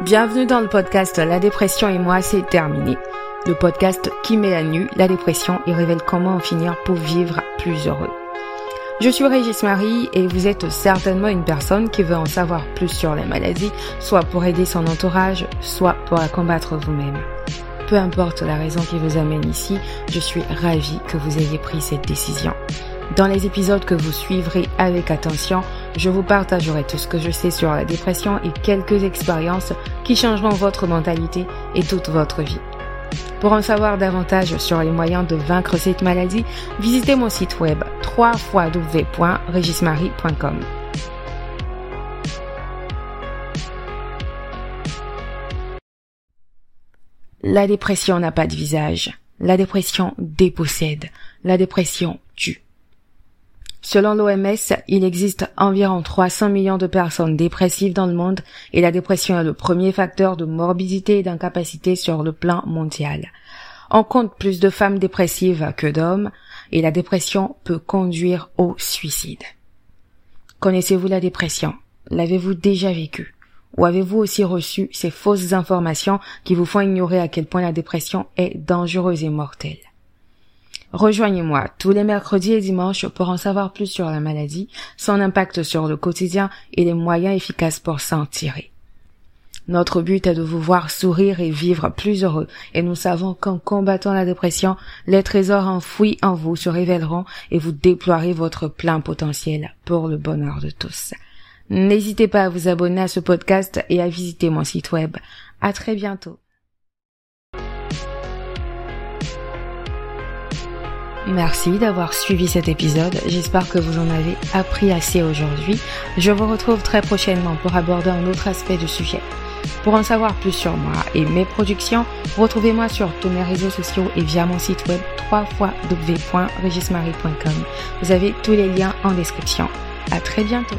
Bienvenue dans le podcast La dépression et moi, c'est terminé. Le podcast qui met à nu la dépression et révèle comment en finir pour vivre plus heureux. Je suis Régis Marie et vous êtes certainement une personne qui veut en savoir plus sur les maladies, soit pour aider son entourage, soit pour la combattre vous-même. Peu importe la raison qui vous amène ici, je suis ravie que vous ayez pris cette décision. Dans les épisodes que vous suivrez avec attention, je vous partagerai tout ce que je sais sur la dépression et quelques expériences qui changeront votre mentalité et toute votre vie. Pour en savoir davantage sur les moyens de vaincre cette maladie, visitez mon site web www.regismarie.com. La dépression n'a pas de visage. La dépression dépossède. La dépression tue. Selon l'OMS, il existe environ 300 millions de personnes dépressives dans le monde et la dépression est le premier facteur de morbidité et d'incapacité sur le plan mondial. On compte plus de femmes dépressives que d'hommes et la dépression peut conduire au suicide. Connaissez-vous la dépression? L'avez-vous déjà vécue? Ou avez-vous aussi reçu ces fausses informations qui vous font ignorer à quel point la dépression est dangereuse et mortelle? Rejoignez-moi tous les mercredis et dimanches pour en savoir plus sur la maladie, son impact sur le quotidien et les moyens efficaces pour s'en tirer. Notre but est de vous voir sourire et vivre plus heureux, et nous savons qu'en combattant la dépression, les trésors enfouis en vous se révéleront et vous déploierez votre plein potentiel pour le bonheur de tous. N'hésitez pas à vous abonner à ce podcast et à visiter mon site web. À très bientôt. Merci d'avoir suivi cet épisode. J'espère que vous en avez appris assez aujourd'hui. Je vous retrouve très prochainement pour aborder un autre aspect du sujet. Pour en savoir plus sur moi et mes productions, retrouvez-moi sur tous mes réseaux sociaux et via mon site web www.regismarie.com. Vous avez tous les liens en description. À très bientôt.